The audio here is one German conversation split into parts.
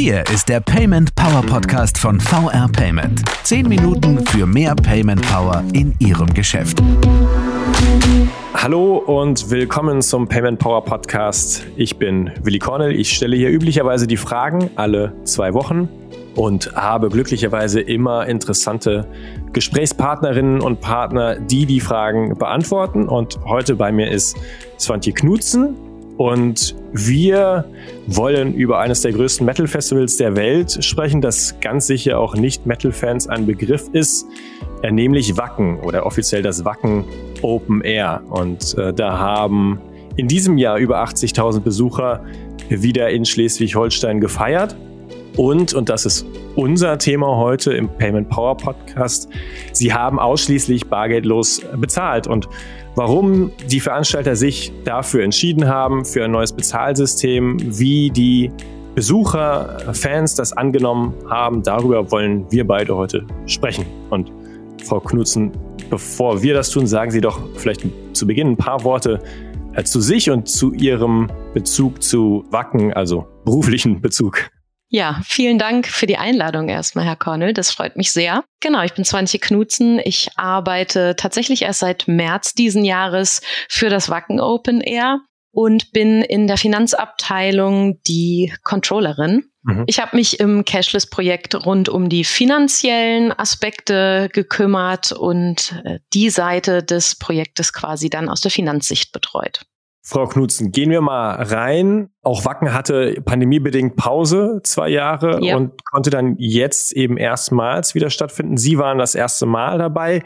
Hier ist der Payment Power Podcast von VR Payment. Zehn Minuten für mehr Payment Power in Ihrem Geschäft. Hallo und willkommen zum Payment Power Podcast. Ich bin Willi Cornell. Ich stelle hier üblicherweise die Fragen alle zwei Wochen und habe glücklicherweise immer interessante Gesprächspartnerinnen und Partner, die die Fragen beantworten. Und heute bei mir ist Svantje Knutzen. Und wir wollen über eines der größten Metal-Festivals der Welt sprechen, das ganz sicher auch Nicht-Metal-Fans ein Begriff ist, äh, nämlich Wacken oder offiziell das Wacken Open Air. Und äh, da haben in diesem Jahr über 80.000 Besucher wieder in Schleswig-Holstein gefeiert. Und, und das ist unser Thema heute im Payment Power Podcast, sie haben ausschließlich bargeldlos bezahlt. Und warum die Veranstalter sich dafür entschieden haben, für ein neues Bezahlsystem, wie die Besucher, Fans das angenommen haben, darüber wollen wir beide heute sprechen. Und Frau Knutzen, bevor wir das tun, sagen Sie doch vielleicht zu Beginn ein paar Worte äh, zu sich und zu Ihrem Bezug zu Wacken, also beruflichen Bezug. Ja, vielen Dank für die Einladung erstmal, Herr Cornel. Das freut mich sehr. Genau, ich bin Swantje Knutzen. Ich arbeite tatsächlich erst seit März diesen Jahres für das Wacken Open Air und bin in der Finanzabteilung die Controllerin. Mhm. Ich habe mich im Cashless-Projekt rund um die finanziellen Aspekte gekümmert und äh, die Seite des Projektes quasi dann aus der Finanzsicht betreut. Frau Knutzen, gehen wir mal rein. Auch Wacken hatte pandemiebedingt Pause, zwei Jahre, ja. und konnte dann jetzt eben erstmals wieder stattfinden. Sie waren das erste Mal dabei.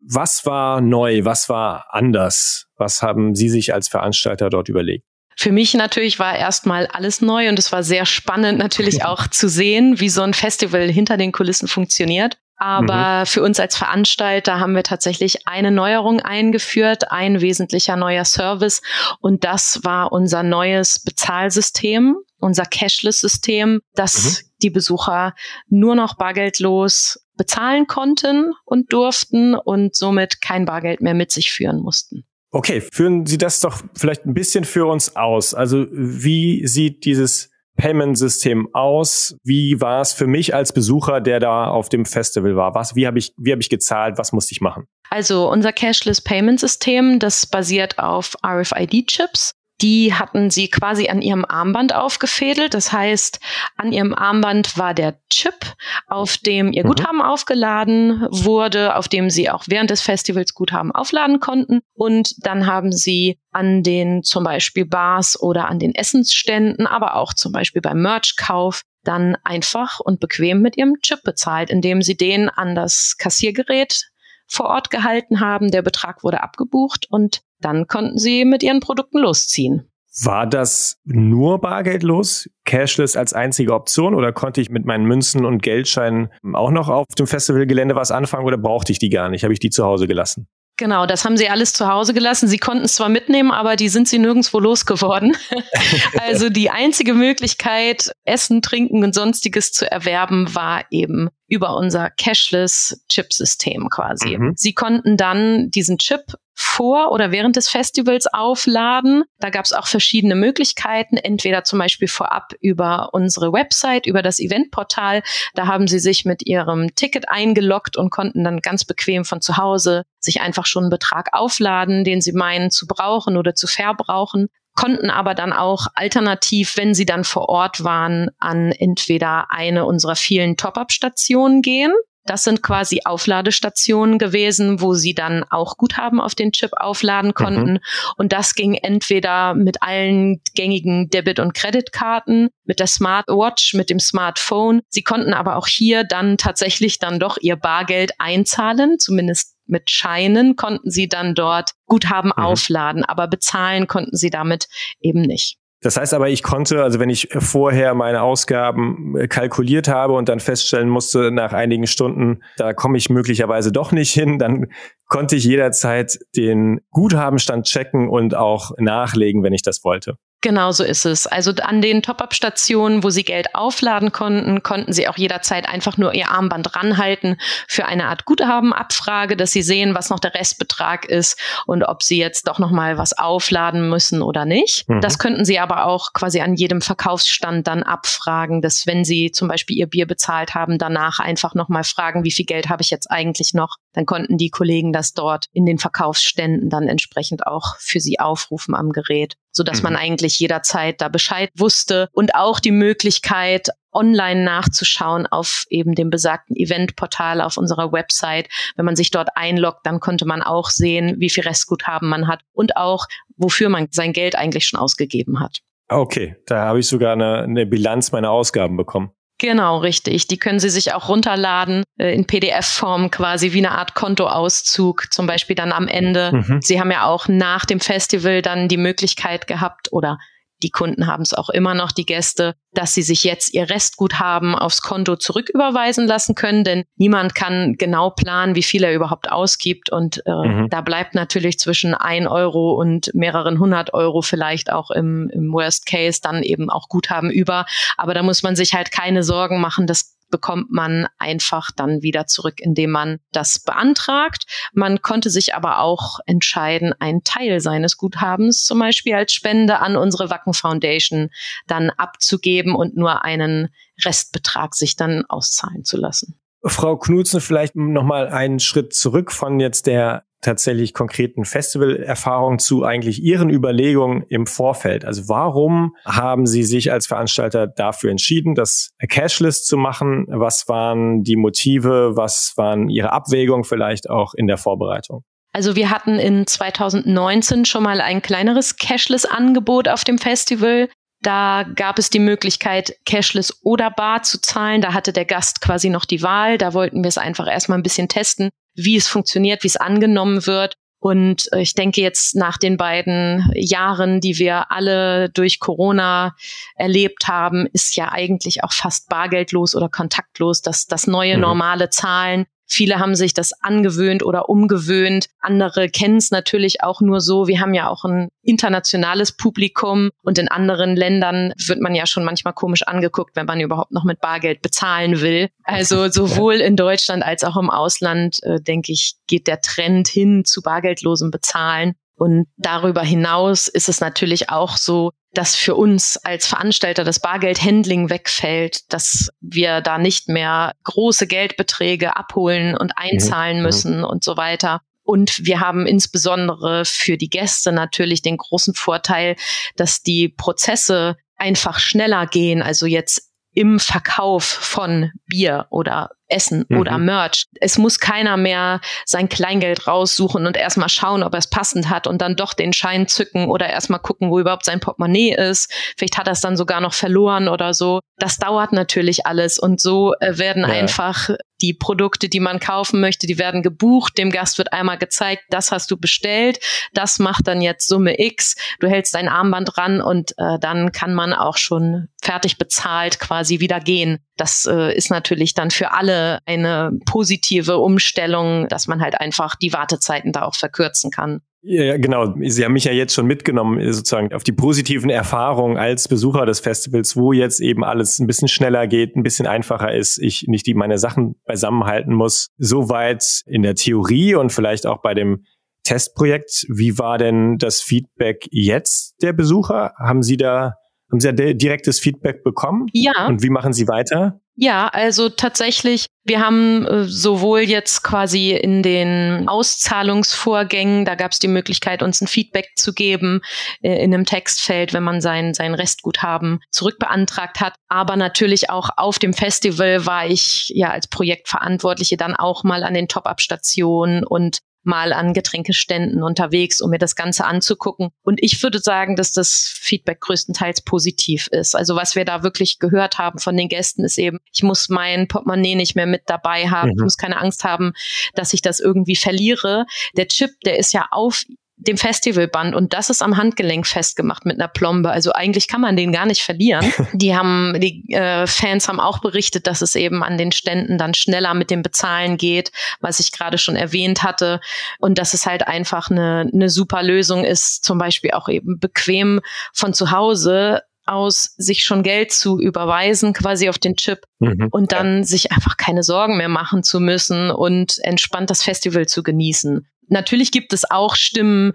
Was war neu? Was war anders? Was haben Sie sich als Veranstalter dort überlegt? Für mich natürlich war erstmal alles neu und es war sehr spannend natürlich auch zu sehen, wie so ein Festival hinter den Kulissen funktioniert. Aber mhm. für uns als Veranstalter haben wir tatsächlich eine Neuerung eingeführt, ein wesentlicher neuer Service. Und das war unser neues Bezahlsystem, unser Cashless-System, das mhm. die Besucher nur noch bargeldlos bezahlen konnten und durften und somit kein Bargeld mehr mit sich führen mussten. Okay, führen Sie das doch vielleicht ein bisschen für uns aus. Also wie sieht dieses Payment-System aus? Wie war es für mich als Besucher, der da auf dem Festival war? Was, wie habe ich, wie habe ich gezahlt? Was musste ich machen? Also unser Cashless Payment System, das basiert auf RFID-Chips die hatten sie quasi an ihrem Armband aufgefädelt. Das heißt, an ihrem Armband war der Chip, auf dem ihr mhm. Guthaben aufgeladen wurde, auf dem sie auch während des Festivals Guthaben aufladen konnten. Und dann haben sie an den zum Beispiel Bars oder an den Essensständen, aber auch zum Beispiel beim Merchkauf dann einfach und bequem mit ihrem Chip bezahlt, indem sie den an das Kassiergerät vor Ort gehalten haben. Der Betrag wurde abgebucht und dann konnten sie mit ihren Produkten losziehen. War das nur bargeldlos, cashless als einzige Option oder konnte ich mit meinen Münzen und Geldscheinen auch noch auf dem Festivalgelände was anfangen oder brauchte ich die gar nicht? Habe ich die zu Hause gelassen? Genau, das haben sie alles zu Hause gelassen. Sie konnten es zwar mitnehmen, aber die sind sie nirgendwo losgeworden. also die einzige Möglichkeit, Essen, Trinken und sonstiges zu erwerben, war eben über unser Cashless-Chip-System quasi. Mhm. Sie konnten dann diesen Chip vor oder während des Festivals aufladen. Da gab es auch verschiedene Möglichkeiten, entweder zum Beispiel vorab über unsere Website, über das Eventportal. Da haben sie sich mit ihrem Ticket eingeloggt und konnten dann ganz bequem von zu Hause sich einfach schon einen Betrag aufladen, den sie meinen zu brauchen oder zu verbrauchen konnten aber dann auch alternativ, wenn sie dann vor Ort waren, an entweder eine unserer vielen Top-up-Stationen gehen. Das sind quasi Aufladestationen gewesen, wo sie dann auch Guthaben auf den Chip aufladen mhm. konnten. Mhm. Und das ging entweder mit allen gängigen Debit- und Kreditkarten, mit der Smartwatch, mit dem Smartphone. Sie konnten aber auch hier dann tatsächlich dann doch ihr Bargeld einzahlen, zumindest mit Scheinen konnten sie dann dort Guthaben mhm. aufladen, aber bezahlen konnten sie damit eben nicht. Das heißt aber, ich konnte, also wenn ich vorher meine Ausgaben äh, kalkuliert habe und dann feststellen musste nach einigen Stunden, da komme ich möglicherweise doch nicht hin, dann konnte ich jederzeit den Guthabenstand checken und auch nachlegen, wenn ich das wollte. Genau so ist es. Also an den Top-Up-Stationen, wo Sie Geld aufladen konnten, konnten Sie auch jederzeit einfach nur Ihr Armband ranhalten für eine Art Guthabenabfrage, dass Sie sehen, was noch der Restbetrag ist und ob Sie jetzt doch nochmal was aufladen müssen oder nicht. Mhm. Das könnten Sie aber auch quasi an jedem Verkaufsstand dann abfragen, dass wenn Sie zum Beispiel Ihr Bier bezahlt haben, danach einfach nochmal fragen, wie viel Geld habe ich jetzt eigentlich noch? Dann konnten die Kollegen das dort in den Verkaufsständen dann entsprechend auch für Sie aufrufen am Gerät so dass mhm. man eigentlich jederzeit da Bescheid wusste und auch die Möglichkeit, online nachzuschauen auf eben dem besagten Eventportal auf unserer Website. Wenn man sich dort einloggt, dann konnte man auch sehen, wie viel Restguthaben man hat und auch, wofür man sein Geld eigentlich schon ausgegeben hat. Okay, da habe ich sogar eine, eine Bilanz meiner Ausgaben bekommen. Genau, richtig. Die können Sie sich auch runterladen äh, in PDF-Form quasi wie eine Art Kontoauszug, zum Beispiel dann am Ende. Mhm. Sie haben ja auch nach dem Festival dann die Möglichkeit gehabt oder die Kunden haben es auch immer noch, die Gäste, dass sie sich jetzt ihr Restguthaben aufs Konto zurücküberweisen lassen können, denn niemand kann genau planen, wie viel er überhaupt ausgibt. Und äh, mhm. da bleibt natürlich zwischen ein Euro und mehreren hundert Euro vielleicht auch im, im Worst Case dann eben auch Guthaben über. Aber da muss man sich halt keine Sorgen machen, das bekommt man einfach dann wieder zurück, indem man das beantragt. Man konnte sich aber auch entscheiden, einen Teil seines Guthabens zum Beispiel als Spende an unsere Wacken Foundation dann abzugeben und nur einen Restbetrag sich dann auszahlen zu lassen. Frau Knutzen, vielleicht nochmal einen Schritt zurück von jetzt der tatsächlich konkreten Festivalerfahrung zu eigentlich Ihren Überlegungen im Vorfeld. Also warum haben Sie sich als Veranstalter dafür entschieden, das Cashless zu machen? Was waren die Motive? Was waren Ihre Abwägungen vielleicht auch in der Vorbereitung? Also wir hatten in 2019 schon mal ein kleineres Cashless-Angebot auf dem Festival. Da gab es die Möglichkeit, Cashless oder Bar zu zahlen. Da hatte der Gast quasi noch die Wahl. Da wollten wir es einfach erstmal ein bisschen testen, wie es funktioniert, wie es angenommen wird. Und äh, ich denke jetzt nach den beiden Jahren, die wir alle durch Corona erlebt haben, ist ja eigentlich auch fast bargeldlos oder kontaktlos das, das neue mhm. normale Zahlen. Viele haben sich das angewöhnt oder umgewöhnt. Andere kennen es natürlich auch nur so. Wir haben ja auch ein internationales Publikum und in anderen Ländern wird man ja schon manchmal komisch angeguckt, wenn man überhaupt noch mit Bargeld bezahlen will. Also sowohl in Deutschland als auch im Ausland, äh, denke ich, geht der Trend hin zu bargeldlosem Bezahlen. Und darüber hinaus ist es natürlich auch so, dass für uns als Veranstalter das Bargeldhandling wegfällt, dass wir da nicht mehr große Geldbeträge abholen und einzahlen mhm. müssen und so weiter. Und wir haben insbesondere für die Gäste natürlich den großen Vorteil, dass die Prozesse einfach schneller gehen. Also jetzt im Verkauf von Bier oder Essen mhm. oder Merch. Es muss keiner mehr sein Kleingeld raussuchen und erstmal schauen, ob er es passend hat und dann doch den Schein zücken oder erstmal gucken, wo überhaupt sein Portemonnaie ist. Vielleicht hat er es dann sogar noch verloren oder so. Das dauert natürlich alles und so äh, werden ja. einfach die Produkte, die man kaufen möchte, die werden gebucht. Dem Gast wird einmal gezeigt, das hast du bestellt, das macht dann jetzt Summe X. Du hältst dein Armband ran und äh, dann kann man auch schon fertig bezahlt quasi wieder gehen. Das äh, ist natürlich dann für alle eine positive Umstellung, dass man halt einfach die Wartezeiten da auch verkürzen kann. Ja, genau. Sie haben mich ja jetzt schon mitgenommen, sozusagen auf die positiven Erfahrungen als Besucher des Festivals, wo jetzt eben alles ein bisschen schneller geht, ein bisschen einfacher ist, ich nicht die meine Sachen beisammenhalten muss. Soweit in der Theorie und vielleicht auch bei dem Testprojekt. Wie war denn das Feedback jetzt der Besucher? Haben Sie da haben Sie da direktes Feedback bekommen? Ja. Und wie machen Sie weiter? Ja, also tatsächlich, wir haben äh, sowohl jetzt quasi in den Auszahlungsvorgängen, da gab es die Möglichkeit, uns ein Feedback zu geben äh, in einem Textfeld, wenn man sein, sein Restguthaben zurückbeantragt hat. Aber natürlich auch auf dem Festival war ich ja als Projektverantwortliche dann auch mal an den Top-Up-Stationen und mal an Getränkeständen unterwegs, um mir das Ganze anzugucken. Und ich würde sagen, dass das Feedback größtenteils positiv ist. Also was wir da wirklich gehört haben von den Gästen ist eben, ich muss mein Portemonnaie nicht mehr mit dabei haben. Mhm. Ich muss keine Angst haben, dass ich das irgendwie verliere. Der Chip, der ist ja auf dem Festivalband und das ist am Handgelenk festgemacht mit einer Plombe. Also eigentlich kann man den gar nicht verlieren. Die haben, die äh, Fans haben auch berichtet, dass es eben an den Ständen dann schneller mit dem Bezahlen geht, was ich gerade schon erwähnt hatte. Und dass es halt einfach eine, eine super Lösung ist, zum Beispiel auch eben bequem von zu Hause aus sich schon Geld zu überweisen, quasi auf den Chip mhm. und dann sich einfach keine Sorgen mehr machen zu müssen und entspannt das Festival zu genießen. Natürlich gibt es auch Stimmen,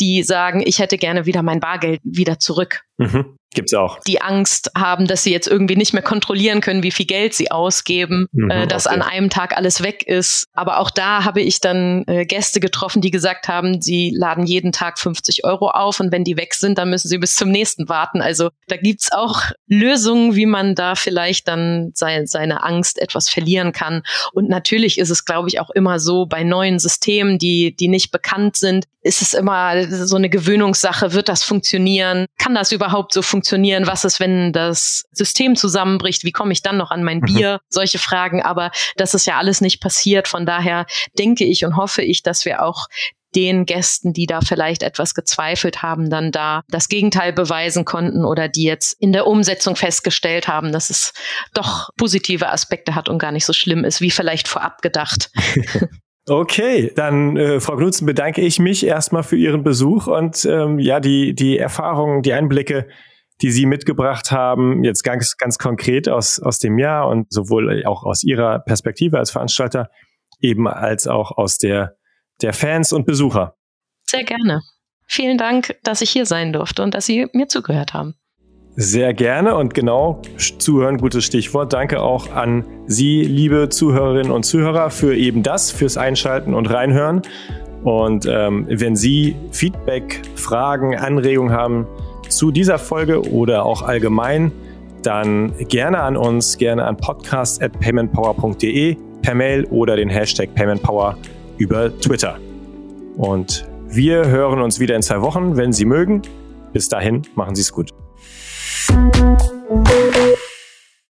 die sagen, ich hätte gerne wieder mein Bargeld wieder zurück. Mhm. Gibt's auch. Die Angst haben, dass sie jetzt irgendwie nicht mehr kontrollieren können, wie viel Geld sie ausgeben, mhm, äh, dass okay. an einem Tag alles weg ist. Aber auch da habe ich dann äh, Gäste getroffen, die gesagt haben, sie laden jeden Tag 50 Euro auf und wenn die weg sind, dann müssen sie bis zum nächsten warten. Also da gibt's auch Lösungen, wie man da vielleicht dann sein, seine Angst etwas verlieren kann. Und natürlich ist es, glaube ich, auch immer so bei neuen Systemen, die, die nicht bekannt sind, ist es immer so eine Gewöhnungssache. Wird das funktionieren? Kann das überhaupt so funktionieren? Funktionieren? Was ist, wenn das System zusammenbricht? Wie komme ich dann noch an mein mhm. Bier? Solche Fragen. Aber das ist ja alles nicht passiert. Von daher denke ich und hoffe ich, dass wir auch den Gästen, die da vielleicht etwas gezweifelt haben, dann da das Gegenteil beweisen konnten oder die jetzt in der Umsetzung festgestellt haben, dass es doch positive Aspekte hat und gar nicht so schlimm ist, wie vielleicht vorab gedacht. Okay, dann äh, Frau Knutzen bedanke ich mich erstmal für Ihren Besuch und ähm, ja, die, die Erfahrungen, die Einblicke, die Sie mitgebracht haben, jetzt ganz, ganz konkret aus, aus dem Jahr und sowohl auch aus Ihrer Perspektive als Veranstalter, eben als auch aus der, der Fans und Besucher. Sehr gerne. Vielen Dank, dass ich hier sein durfte und dass Sie mir zugehört haben. Sehr gerne und genau zuhören, gutes Stichwort. Danke auch an Sie, liebe Zuhörerinnen und Zuhörer, für eben das, fürs Einschalten und Reinhören. Und ähm, wenn Sie Feedback, Fragen, Anregungen haben, zu dieser Folge oder auch allgemein, dann gerne an uns, gerne an podcast.paymentpower.de per Mail oder den Hashtag paymentpower über Twitter. Und wir hören uns wieder in zwei Wochen, wenn Sie mögen. Bis dahin, machen Sie es gut.